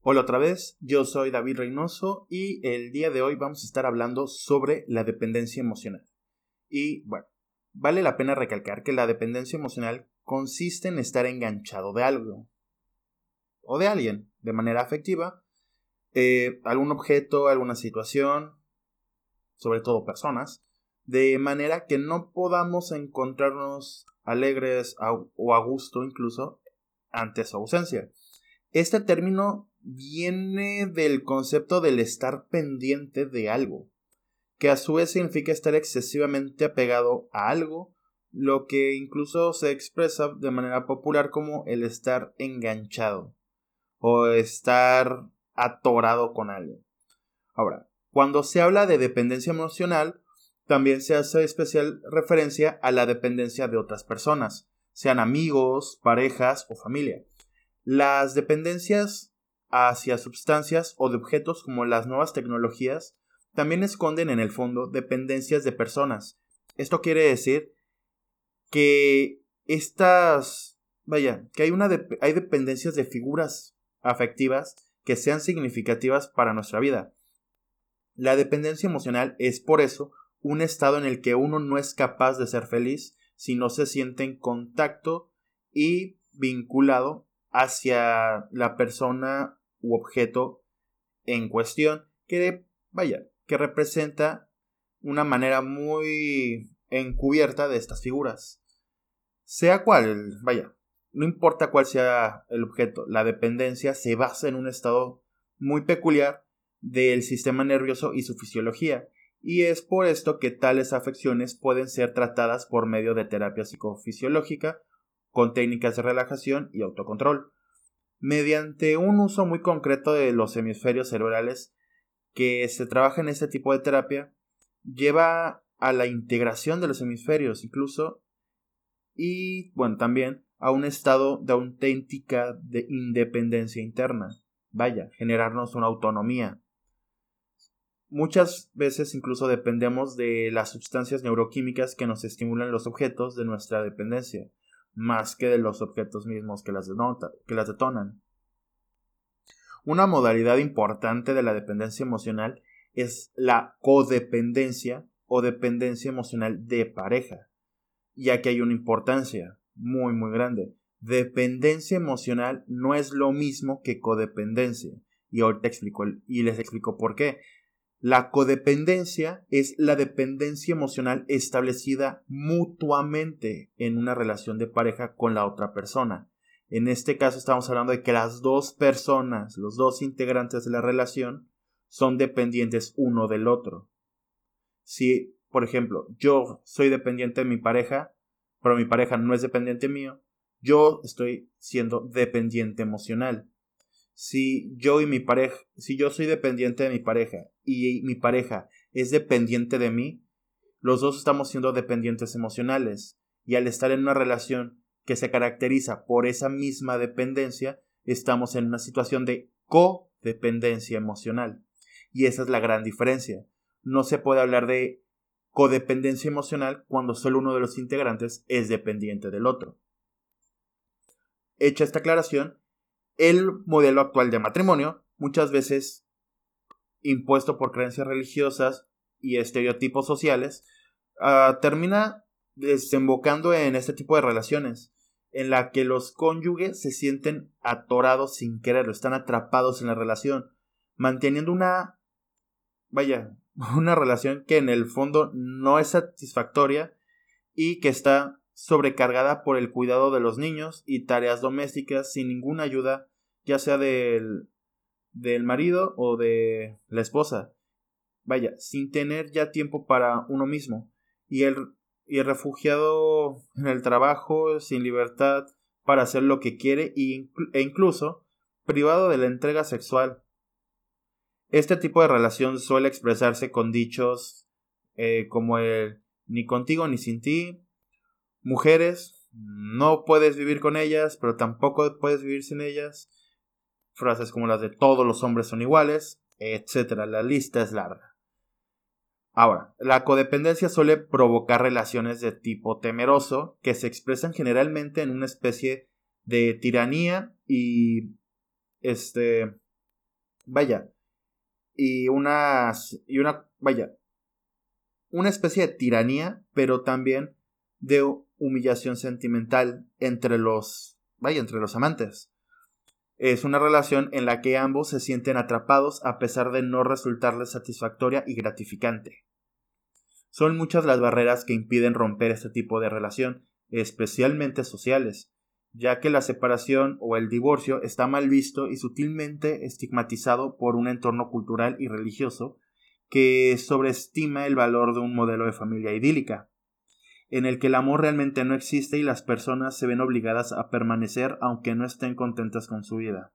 Hola otra vez, yo soy David Reynoso y el día de hoy vamos a estar hablando sobre la dependencia emocional. Y bueno, vale la pena recalcar que la dependencia emocional consiste en estar enganchado de algo o de alguien de manera afectiva, eh, algún objeto, alguna situación, sobre todo personas, de manera que no podamos encontrarnos alegres o a gusto incluso ante su ausencia. Este término viene del concepto del estar pendiente de algo, que a su vez significa estar excesivamente apegado a algo, lo que incluso se expresa de manera popular como el estar enganchado o estar atorado con alguien. Ahora, cuando se habla de dependencia emocional, también se hace especial referencia a la dependencia de otras personas, sean amigos, parejas o familia. Las dependencias hacia sustancias o de objetos como las nuevas tecnologías también esconden en el fondo dependencias de personas. Esto quiere decir que estas, vaya, que hay, una hay dependencias de figuras afectivas que sean significativas para nuestra vida. La dependencia emocional es por eso un estado en el que uno no es capaz de ser feliz si no se siente en contacto y vinculado hacia la persona u objeto en cuestión que vaya que representa una manera muy encubierta de estas figuras. Sea cual vaya no importa cuál sea el objeto la dependencia se basa en un estado muy peculiar del sistema nervioso y su fisiología y es por esto que tales afecciones pueden ser tratadas por medio de terapia psicofisiológica con técnicas de relajación y autocontrol, mediante un uso muy concreto de los hemisferios cerebrales que se trabaja en este tipo de terapia, lleva a la integración de los hemisferios incluso y bueno también a un estado de auténtica de independencia interna. Vaya generarnos una autonomía. Muchas veces incluso dependemos de las sustancias neuroquímicas que nos estimulan los objetos de nuestra dependencia, más que de los objetos mismos que las, que las detonan. Una modalidad importante de la dependencia emocional es la codependencia o dependencia emocional de pareja, ya que hay una importancia muy muy grande. Dependencia emocional no es lo mismo que codependencia, y ahorita explico y les explico por qué. La codependencia es la dependencia emocional establecida mutuamente en una relación de pareja con la otra persona. En este caso estamos hablando de que las dos personas, los dos integrantes de la relación, son dependientes uno del otro. Si, por ejemplo, yo soy dependiente de mi pareja, pero mi pareja no es dependiente mío, yo estoy siendo dependiente emocional si yo y mi pareja, si yo soy dependiente de mi pareja y mi pareja es dependiente de mí, los dos estamos siendo dependientes emocionales y al estar en una relación que se caracteriza por esa misma dependencia, estamos en una situación de codependencia emocional. Y esa es la gran diferencia. No se puede hablar de codependencia emocional cuando solo uno de los integrantes es dependiente del otro. Hecha esta aclaración, el modelo actual de matrimonio, muchas veces impuesto por creencias religiosas y estereotipos sociales, ah, termina desembocando en este tipo de relaciones, en la que los cónyuges se sienten atorados sin quererlo, están atrapados en la relación, manteniendo una, vaya, una relación que en el fondo no es satisfactoria y que está sobrecargada por el cuidado de los niños y tareas domésticas sin ninguna ayuda, ya sea del, del marido o de la esposa. Vaya, sin tener ya tiempo para uno mismo. Y el, y el refugiado en el trabajo, sin libertad para hacer lo que quiere e incluso privado de la entrega sexual. Este tipo de relación suele expresarse con dichos eh, como el ni contigo ni sin ti, Mujeres, no puedes vivir con ellas, pero tampoco puedes vivir sin ellas. Frases como las de todos los hombres son iguales, etc. La lista es larga. Ahora, la codependencia suele provocar relaciones de tipo temeroso que se expresan generalmente en una especie de tiranía y este vaya, y una, y una, vaya, una especie de tiranía, pero también de humillación sentimental entre los, vaya, entre los amantes. Es una relación en la que ambos se sienten atrapados a pesar de no resultarles satisfactoria y gratificante. Son muchas las barreras que impiden romper este tipo de relación, especialmente sociales, ya que la separación o el divorcio está mal visto y sutilmente estigmatizado por un entorno cultural y religioso que sobreestima el valor de un modelo de familia idílica, en el que el amor realmente no existe y las personas se ven obligadas a permanecer aunque no estén contentas con su vida.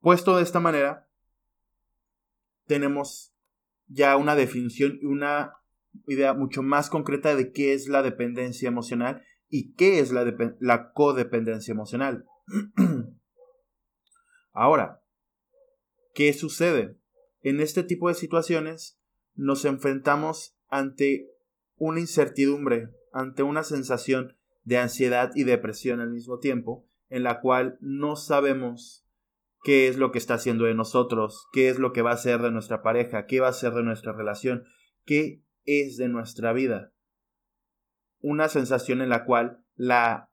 Puesto de esta manera, tenemos ya una definición y una idea mucho más concreta de qué es la dependencia emocional y qué es la, codependencia emocional. Ahora, ¿qué sucede? En este tipo de situaciones nos enfrentamos ante una incertidumbre, ante una sensación de ansiedad y depresión al mismo tiempo, en la cual no sabemos qué es lo que está haciendo de nosotros, qué es lo que va a ser de nuestra pareja, qué va a ser de nuestra relación, qué es de nuestra vida. Una sensación en la cual la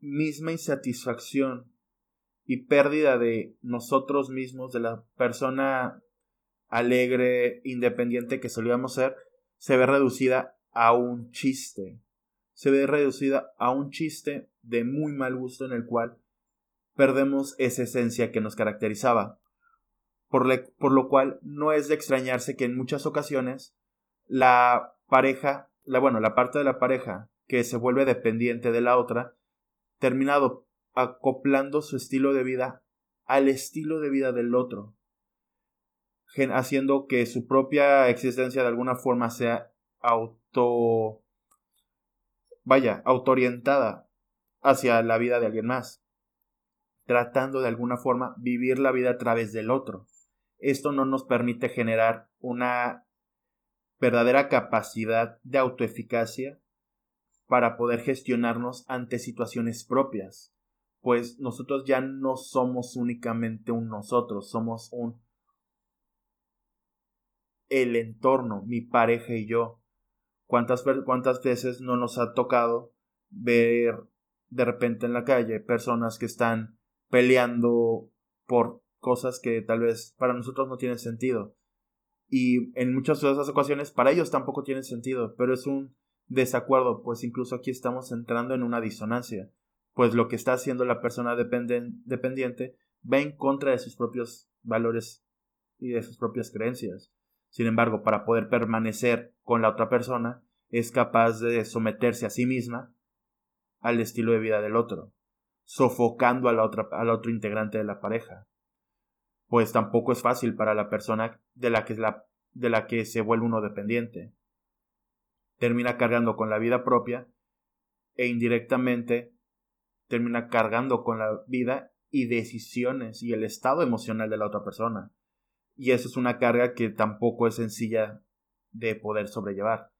misma insatisfacción y pérdida de nosotros mismos, de la persona alegre, independiente que solíamos ser, se ve reducida a un chiste. Se ve reducida a un chiste de muy mal gusto en el cual perdemos esa esencia que nos caracterizaba. Por, por lo cual no es de extrañarse que en muchas ocasiones la pareja, la, bueno, la parte de la pareja que se vuelve dependiente de la otra, terminado acoplando su estilo de vida al estilo de vida del otro haciendo que su propia existencia de alguna forma sea auto vaya, autoorientada hacia la vida de alguien más, tratando de alguna forma vivir la vida a través del otro. Esto no nos permite generar una verdadera capacidad de autoeficacia para poder gestionarnos ante situaciones propias, pues nosotros ya no somos únicamente un nosotros, somos un el entorno, mi pareja y yo. ¿Cuántas, ¿Cuántas veces no nos ha tocado ver de repente en la calle personas que están peleando por cosas que tal vez para nosotros no tienen sentido? Y en muchas de esas ocasiones para ellos tampoco tienen sentido, pero es un desacuerdo, pues incluso aquí estamos entrando en una disonancia, pues lo que está haciendo la persona dependiente va en contra de sus propios valores y de sus propias creencias. Sin embargo, para poder permanecer con la otra persona, es capaz de someterse a sí misma al estilo de vida del otro, sofocando a la otra, al otro integrante de la pareja. Pues tampoco es fácil para la persona de la que, de la que se vuelve uno dependiente. Termina cargando con la vida propia e indirectamente termina cargando con la vida y decisiones y el estado emocional de la otra persona y eso es una carga que tampoco es sencilla de poder sobrellevar.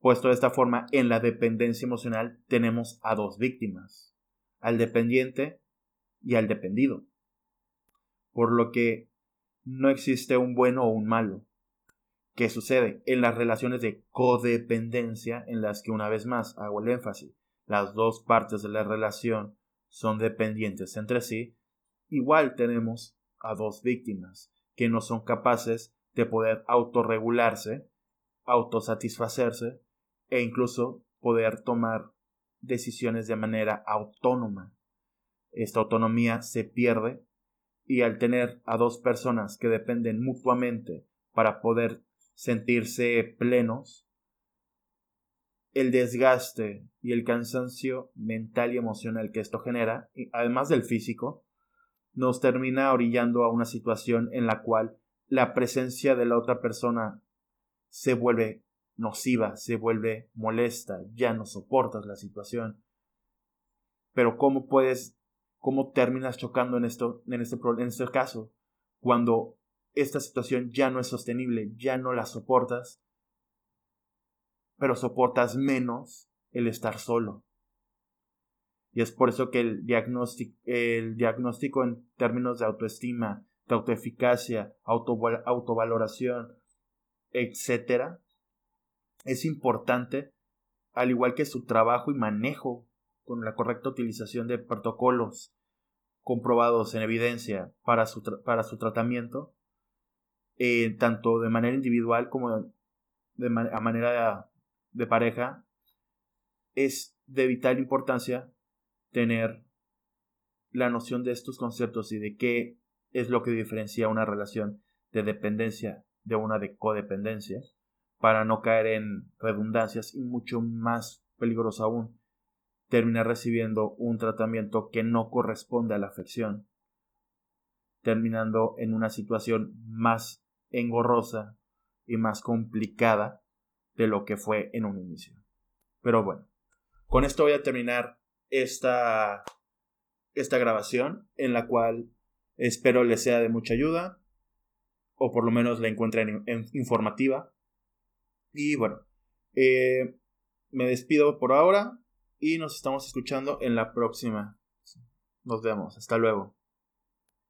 Puesto de esta forma, en la dependencia emocional tenemos a dos víctimas, al dependiente y al dependido. Por lo que no existe un bueno o un malo. ¿Qué sucede? En las relaciones de codependencia, en las que una vez más hago el énfasis, las dos partes de la relación son dependientes entre sí, igual tenemos a dos víctimas, que no son capaces de poder autorregularse, autosatisfacerse e incluso poder tomar decisiones de manera autónoma. Esta autonomía se pierde y al tener a dos personas que dependen mutuamente para poder sentirse plenos, el desgaste y el cansancio mental y emocional que esto genera, además del físico, nos termina orillando a una situación en la cual la presencia de la otra persona se vuelve nociva, se vuelve molesta, ya no soportas la situación. Pero ¿cómo puedes, cómo terminas chocando en, esto, en, este, en este caso? Cuando esta situación ya no es sostenible, ya no la soportas, pero soportas menos el estar solo. Y es por eso que el diagnóstico, el diagnóstico en términos de autoestima, de autoeficacia, autovaloración, etc., es importante, al igual que su trabajo y manejo con la correcta utilización de protocolos comprobados en evidencia para su, para su tratamiento, eh, tanto de manera individual como de a manera de pareja, es de vital importancia tener la noción de estos conceptos y de qué es lo que diferencia una relación de dependencia de una de codependencia para no caer en redundancias y mucho más peligroso aún terminar recibiendo un tratamiento que no corresponde a la afección terminando en una situación más engorrosa y más complicada de lo que fue en un inicio. Pero bueno, con esto voy a terminar esta, esta grabación en la cual espero les sea de mucha ayuda o por lo menos la encuentren informativa. Y bueno, eh, me despido por ahora y nos estamos escuchando en la próxima. Nos vemos, hasta luego.